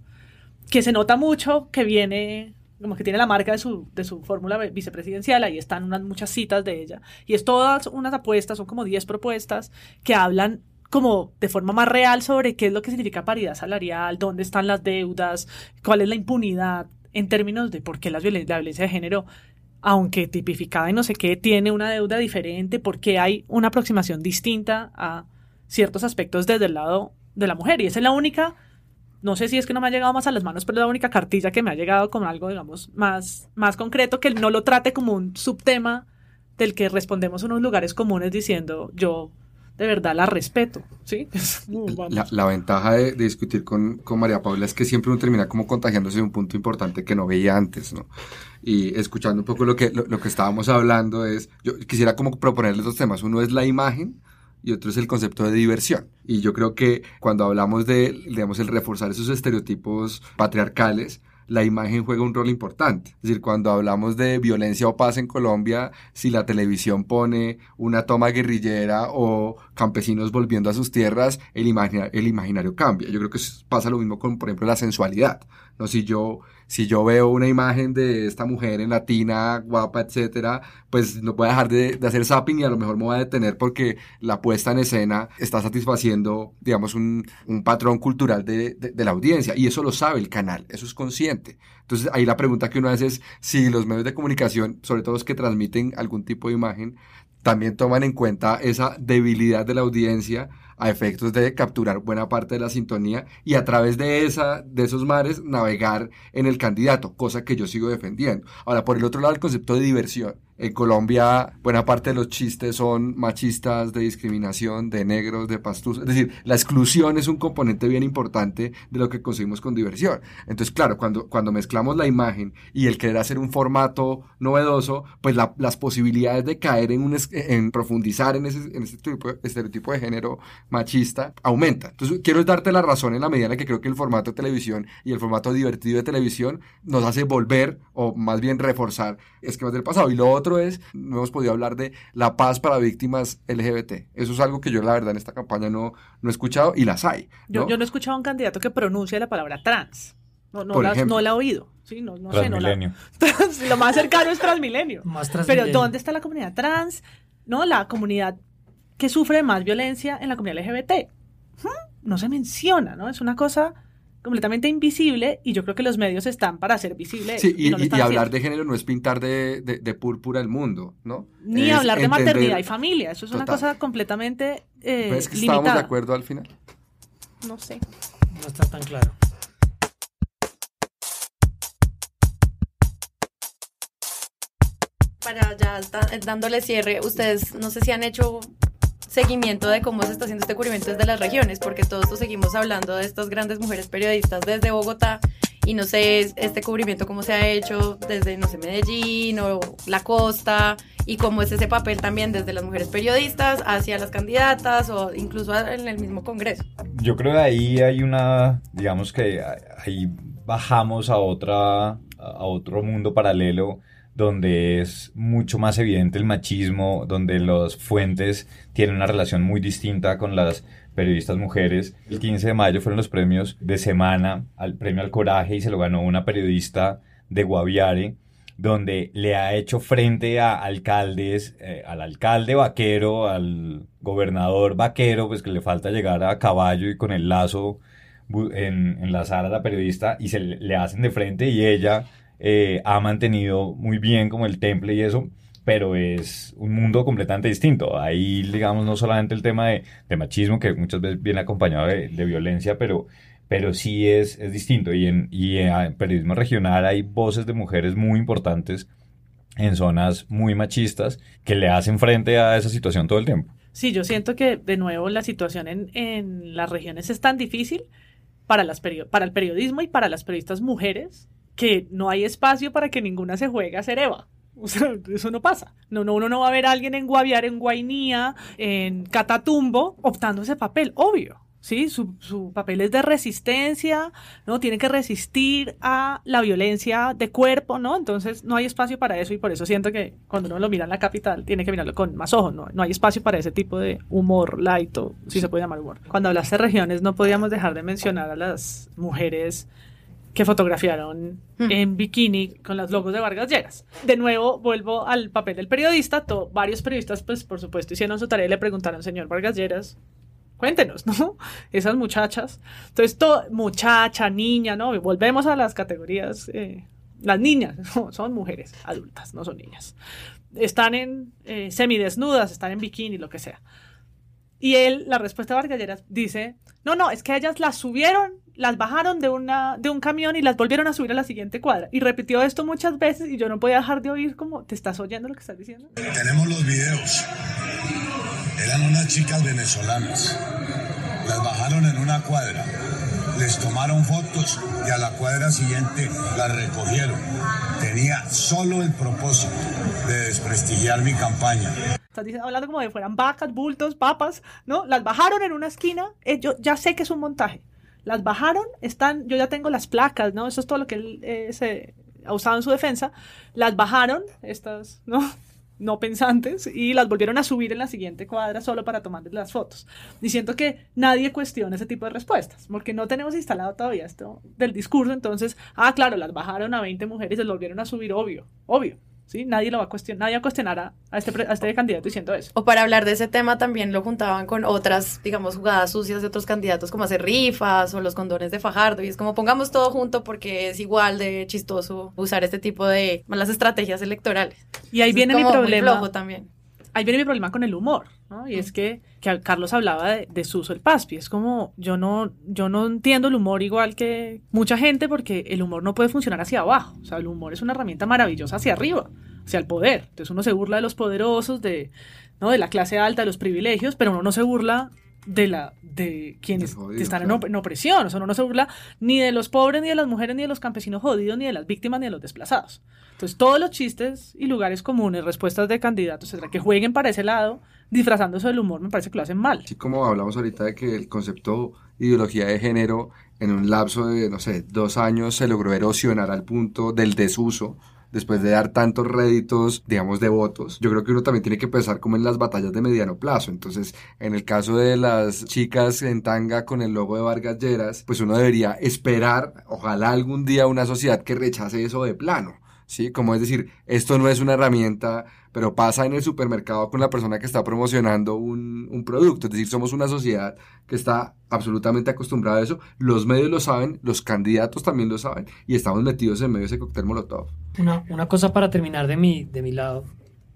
que se nota mucho que viene como que tiene la marca de su, de su fórmula vicepresidencial, ahí están unas muchas citas de ella. Y es todas unas apuestas, son como 10 propuestas que hablan como de forma más real sobre qué es lo que significa paridad salarial, dónde están las deudas, cuál es la impunidad en términos de por qué la violencia, de género, aunque tipificada y no sé qué, tiene una deuda diferente, porque hay una aproximación distinta a ciertos aspectos desde el lado de la mujer. Y esa es la única, no sé si es que no me ha llegado más a las manos, pero es la única cartilla que me ha llegado con algo, digamos, más, más concreto, que no lo trate como un subtema del que respondemos unos lugares comunes diciendo yo de verdad la respeto, ¿sí? la, ventaja de, discutir con, María Paula es que siempre uno termina como contagiándose de un punto importante que no veía antes, ¿no? Y escuchando un poco lo que, lo, que estábamos hablando es, yo quisiera como proponerles dos temas, uno es la imagen, y otro es el concepto de diversión. Y yo creo que cuando hablamos de, digamos, el reforzar esos estereotipos patriarcales, la imagen juega un rol importante. Es decir, cuando hablamos de violencia o paz en Colombia, si la televisión pone una toma guerrillera o campesinos volviendo a sus tierras, el, el imaginario cambia. Yo creo que pasa lo mismo con, por ejemplo, la sensualidad. ¿no? Si yo si yo veo una imagen de esta mujer en latina, guapa, etcétera, pues no puedo dejar de, hacer zapping y a lo mejor me voy a detener porque la puesta en escena está satisfaciendo, digamos, un, patrón cultural de, de, la audiencia. Y eso lo sabe el canal, eso es consciente. Entonces ahí la pregunta que uno hace es si los medios de comunicación, sobre todo los que transmiten algún tipo de imagen, también toman en cuenta esa debilidad de la audiencia a efectos de capturar buena parte de la sintonía y a través de, esa, de esos mares navegar en el candidato, cosa que yo sigo defendiendo. Ahora, por el otro lado, el concepto de diversión. En Colombia, buena parte de los chistes son machistas, de discriminación, de negros, de pastus. Es decir, la exclusión es un componente bien importante de lo que conseguimos con diversión. Entonces, claro, cuando, cuando mezclamos la imagen y el querer hacer un formato novedoso, pues las posibilidades de caer en, un, en profundizar en ese, en ese tipo, estereotipo de género machista aumenta. Entonces, quiero darte la razón en la medida en la que creo que el formato de televisión y el formato divertido de televisión nos hace volver o más bien reforzar esquemas del pasado. Y lo otro otro es, no hemos podido hablar de la paz para víctimas LGBT. Eso es algo que yo la verdad en esta campaña no, no he escuchado y las hay. Yo, yo no he escuchado a un candidato que pronuncie la palabra trans. No, no, la, no la, he oído. Sí, no, no sé, no la, lo más cercano es Transmilenio. Más Pero ¿dónde está la comunidad trans? No, la comunidad que sufre más violencia en la comunidad LGBT. No se menciona, ¿no? Es una cosa completamente invisible y yo creo que los medios están para hacer visible. Sí, y, hablar de género no es pintar de, de, púrpura el mundo, ¿no? Ni hablar de maternidad y familia, eso es una cosa completamente eh, ¿Ves que estamos de acuerdo al final? No sé. No está tan claro. Para ya dándole cierre, ustedes no sé si han hecho seguimiento de cómo se está haciendo este cubrimiento desde las regiones, porque todos seguimos hablando de estas grandes mujeres periodistas desde Bogotá y no sé este cubrimiento cómo se ha hecho desde, no sé, Medellín o la costa y cómo es ese papel también desde las mujeres periodistas hacia las candidatas o incluso en el mismo Congreso. Yo creo que ahí hay una, digamos que ahí bajamos a otra, a otro mundo paralelo donde es mucho más evidente el machismo, donde las fuentes tienen una relación muy distinta con las periodistas mujeres. El 15 de mayo fueron los premios de semana al premio al coraje y se lo ganó una periodista de Guaviare donde le ha hecho frente a alcaldes, eh, al alcalde vaquero, al gobernador vaquero, pues que le falta llegar a caballo y con el lazo en, enlazar a la periodista y se le hacen de frente y ella eh, ha mantenido muy bien como el temple y eso, pero es un mundo completamente distinto. Ahí, digamos, no solamente el tema de, machismo, que muchas veces viene acompañado de, violencia, pero, pero sí es, es distinto. Y en, y en periodismo regional hay voces de mujeres muy importantes en zonas muy machistas que le hacen frente a esa situación todo el tiempo. Sí, yo siento que de nuevo la situación en, en las regiones es tan difícil para, las para el periodismo y para las periodistas mujeres que no hay espacio para que ninguna se juegue a ser Eva. O sea, eso no pasa. No, no, uno no va a ver a alguien en Guaviare, en Guainía, en Catatumbo, optando ese papel, obvio. ¿sí? Su, su, papel es de resistencia, ¿no? Tiene que resistir a la violencia de cuerpo, ¿no? Entonces no hay espacio para eso y por eso siento que cuando uno lo mira en la capital tiene que mirarlo con más ojos, ¿no? No hay espacio para ese tipo de humor light o si se puede llamar humor. Cuando hablaste de regiones no podíamos dejar de mencionar a las mujeres que fotografiaron hmm. en bikini con los logos de Vargas Lleras. De nuevo, vuelvo al papel del periodista. varios periodistas, pues, por supuesto, hicieron su tarea y le preguntaron, señor Vargas Lleras, cuéntenos, ¿no? Esas muchachas. Entonces, todo, muchacha, niña, ¿no? Volvemos a las categorías. Eh, las niñas son mujeres adultas, no son niñas. Están en eh, semidesnudas, están en bikini, lo que sea. Y él, la respuesta de Vargas Lleras dice, no, no, es que ellas las subieron las bajaron de, una, de un camión y las volvieron a subir a la siguiente cuadra. Y repitió esto muchas veces y yo no podía dejar de oír como, ¿te estás oyendo lo que estás diciendo? Tenemos los videos. Eran unas chicas venezolanas. Las bajaron en una cuadra. Les tomaron fotos y a la cuadra siguiente las recogieron. Tenía solo el propósito de desprestigiar mi campaña. Estás hablando como de fueran vacas, bultos, papas, ¿no? Las bajaron en una esquina. Eh, yo ya sé que es un montaje las bajaron, están, yo ya tengo las placas, ¿no? Eso es todo lo que él eh, se ha usado en su defensa. Las bajaron, estas, ¿no? no pensantes, y las volvieron a subir en la siguiente cuadra solo para tomarles las fotos. Diciendo que nadie cuestiona ese tipo de respuestas, porque no tenemos instalado todavía esto del discurso, entonces, ah, claro, las bajaron a 20 mujeres y las volvieron a subir, obvio, obvio. ¿Sí? Nadie lo va a cuestionar, nadie va a cuestionar a, este, a este candidato diciendo eso. O para hablar de ese tema también lo juntaban con otras, digamos, jugadas sucias de otros candidatos como hacer rifas o los condones de Fajardo y es como pongamos todo junto porque es igual de chistoso usar este tipo de malas estrategias electorales. Y ahí viene mi problema. también. Ahí viene mi problema con el humor, ¿no? Y es que, que Carlos hablaba de, de Suso el Paspi. Es como, yo no, yo no entiendo el humor igual que mucha gente porque el humor no puede funcionar hacia abajo. O sea, el humor es una herramienta maravillosa hacia arriba hacia el poder. Entonces uno se burla de los poderosos, de, ¿no? de la clase alta, de los privilegios, pero uno no se burla de la de quienes están en, opresión, o sea, uno no se burla ni de los pobres, ni de las mujeres, ni de los campesinos jodidos, ni de las víctimas, ni de los desplazados. Entonces, todos los chistes y lugares comunes, respuestas de candidatos, etcétera, que jueguen para ese lado, disfrazándose del humor, me parece que lo hacen mal. Así como hablamos ahorita de que el concepto ideología de género en un lapso de, no sé, dos años se logró erosionar al punto del desuso después de dar tantos réditos, digamos, de votos, yo creo que uno también tiene que pensar como en las batallas de mediano plazo. Entonces, en el caso de las chicas en tanga con el logo de Vargas Lleras, pues uno debería esperar, ojalá algún día, una sociedad que rechace eso de plano. ¿Sí? Como es decir, esto no es una herramienta pero pasa en el supermercado con la persona que está promocionando un, un, producto. Es decir, somos una sociedad que está absolutamente acostumbrada a eso. Los medios lo saben, los candidatos también lo saben y estamos metidos en medio de ese cóctel molotov. Una, una cosa para terminar de mi, de mi lado,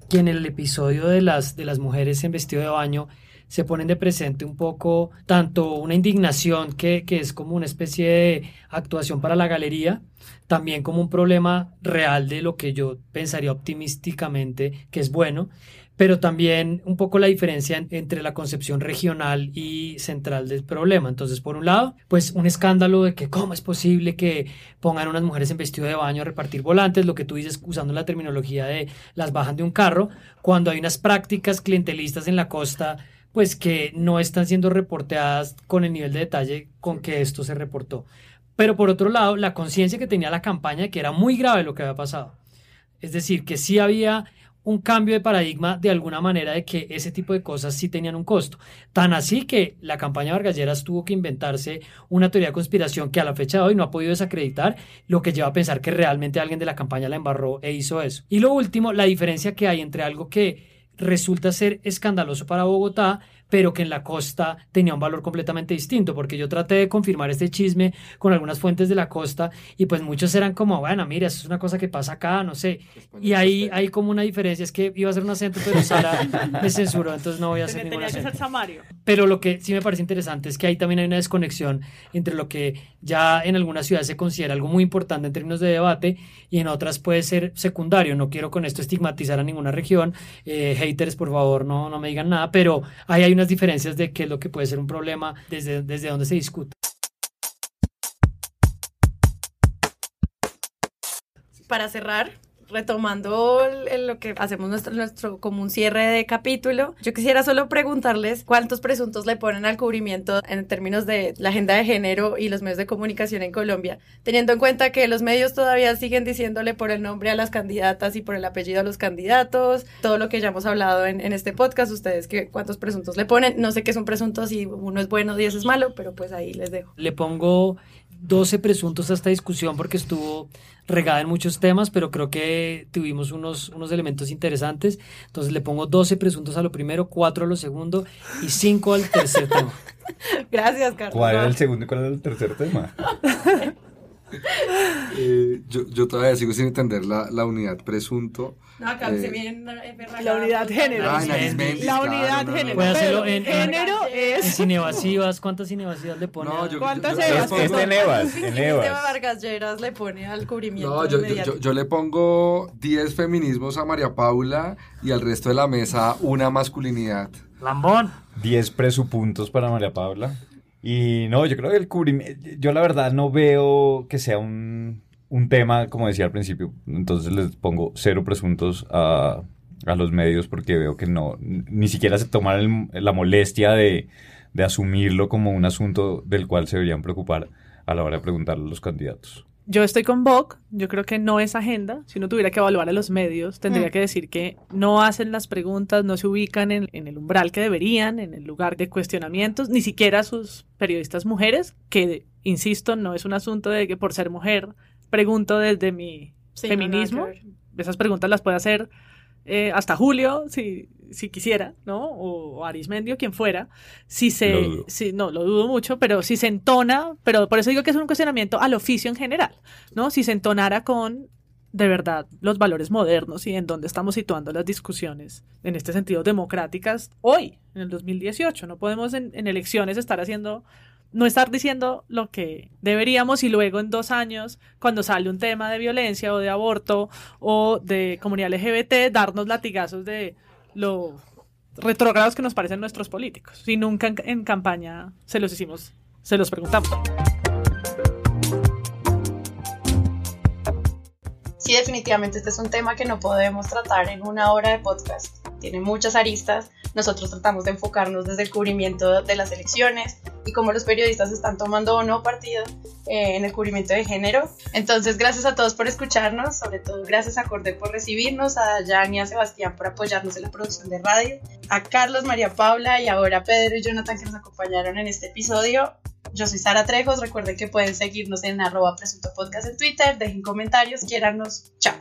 que en el episodio de las, de las mujeres en vestido de baño se ponen de presente un poco tanto una indignación que, que es como una especie de actuación para la galería, también como un problema real de lo que yo pensaría optimísticamente que es bueno, pero también un poco la diferencia entre la concepción regional y central del problema. Entonces, por un lado, pues un escándalo de que cómo es posible que pongan unas mujeres en vestido de baño a repartir volantes, lo que tú dices usando la terminología de las bajan de un carro, cuando hay unas prácticas clientelistas en la costa pues que no están siendo reporteadas con el nivel de detalle con que esto se reportó. Pero por otro lado, la conciencia que tenía la campaña de que era muy grave lo que había pasado. Es decir, que sí había un cambio de paradigma de alguna manera de que ese tipo de cosas sí tenían un costo. Tan así que la campaña Vargalleras tuvo que inventarse una teoría de conspiración que a la fecha de hoy no ha podido desacreditar, lo que lleva a pensar que realmente alguien de la campaña la embarró e hizo eso. Y lo último, la diferencia que hay entre algo que resulta ser escandaloso para Bogotá, pero que en la costa tenía un valor completamente distinto, porque yo traté de confirmar este chisme con algunas fuentes de la costa y pues muchos eran como, bueno, mira, eso es una cosa que pasa acá, no sé. Y ahí hay como una diferencia, es que iba a hacer un acento, pero Sara me censuró, entonces no voy a hacer ningún acento. Pero lo que sí me parece interesante es que ahí también hay una desconexión entre lo que ya en algunas ciudades se considera algo muy importante en términos de debate y en otras puede ser secundario. No quiero con esto estigmatizar a ninguna región. Eh, haters, por favor, no, no me digan nada, pero ahí hay unas diferencias de qué es lo que puede ser un problema desde, desde donde se discute. Para cerrar, retomando lo que hacemos nuestro, nuestro como un cierre de capítulo, yo quisiera solo preguntarles cuántos presuntos le ponen al cubrimiento en términos de la agenda de género y los medios de comunicación en Colombia, teniendo en cuenta que los medios todavía siguen diciéndole por el nombre a las candidatas y por el apellido a los candidatos, todo lo que ya hemos hablado en, este podcast, ustedes que cuántos presuntos le ponen, no sé qué es un presunto, si uno es bueno, diez es malo, pero pues ahí les dejo. Le pongo 12 presuntos a esta discusión porque estuvo regada en muchos temas, pero creo que tuvimos unos, unos elementos interesantes. Entonces le pongo 12 presuntos a lo primero, 4 a lo segundo y 5 al tercer tema. Gracias, Carlos. ¿Cuál era el segundo y cuál era el tercer tema? eh, yo, yo, todavía sigo sin entender la, la unidad presunto. No, acá eh, se viene la unidad género. Ah, la unidad claro, género. Puede hacerlo en, género en, es. En cinevasivas, ¿cuántas cinevasivas le pone? No, yo, ¿Cuántas yo, evas? Es en Evas, en Evas. Vargas Lleras le pone al cubrimiento No, yo, yo, yo le pongo 10 feminismos a María Paula y al resto de la mesa una masculinidad. Lambón. 10 presupuntos para María Paula. Y no, yo creo que el cubrimiento, yo la verdad no veo que sea un, un tema, como decía al principio, entonces les pongo cero presuntos a, a los medios porque veo que no, ni siquiera se toman el- la molestia de, de asumirlo como un asunto del cual se deberían preocupar a la hora de preguntarle a los candidatos. Yo estoy con Boc, yo creo que no es agenda. Si uno tuviera que evaluar a los medios, tendría Mm. que decir que no hacen las preguntas, no se ubican en, en el umbral que deberían, en el lugar de cuestionamientos, ni siquiera sus periodistas mujeres, que, insisto, no es un asunto de que por ser mujer pregunto desde mi Sí, feminismo. Esas preguntas las puede hacer eh, hasta Julio, si, si quisiera, ¿no? O, o Arismendio, quien fuera. Si se, si, no, lo dudo mucho, pero si se entona, pero por eso digo que es un cuestionamiento al oficio en general, ¿no? Si se entonara con de verdad los valores modernos y en dónde estamos situando las discusiones en este sentido democráticas hoy, en el 2018. No podemos en, en elecciones estar haciendo, no estar diciendo lo que deberíamos y luego en dos años, cuando sale un tema de violencia o de aborto o de comunidad LGBT, darnos latigazos de lo retrógrados que nos parecen nuestros políticos. Y nunca en, en campaña se los hicimos, se los preguntamos. Sí, definitivamente este es un tema que no podemos tratar en una hora de podcast. Tiene muchas aristas. Nosotros tratamos de enfocarnos desde el cubrimiento de las elecciones y cómo los periodistas están tomando o no partido eh, en el cubrimiento de género. Entonces, gracias a todos por escucharnos, sobre todo gracias a Corde por recibirnos, a Jan y a Sebastián por apoyarnos en la producción de radio, a Carlos, María Paula y ahora Pedro y Jonathan que nos acompañaron en este episodio. Yo soy Sara Trejos, recuerden que pueden seguirnos en arroba presunto podcast en Twitter, dejen comentarios, quiéranos, chao.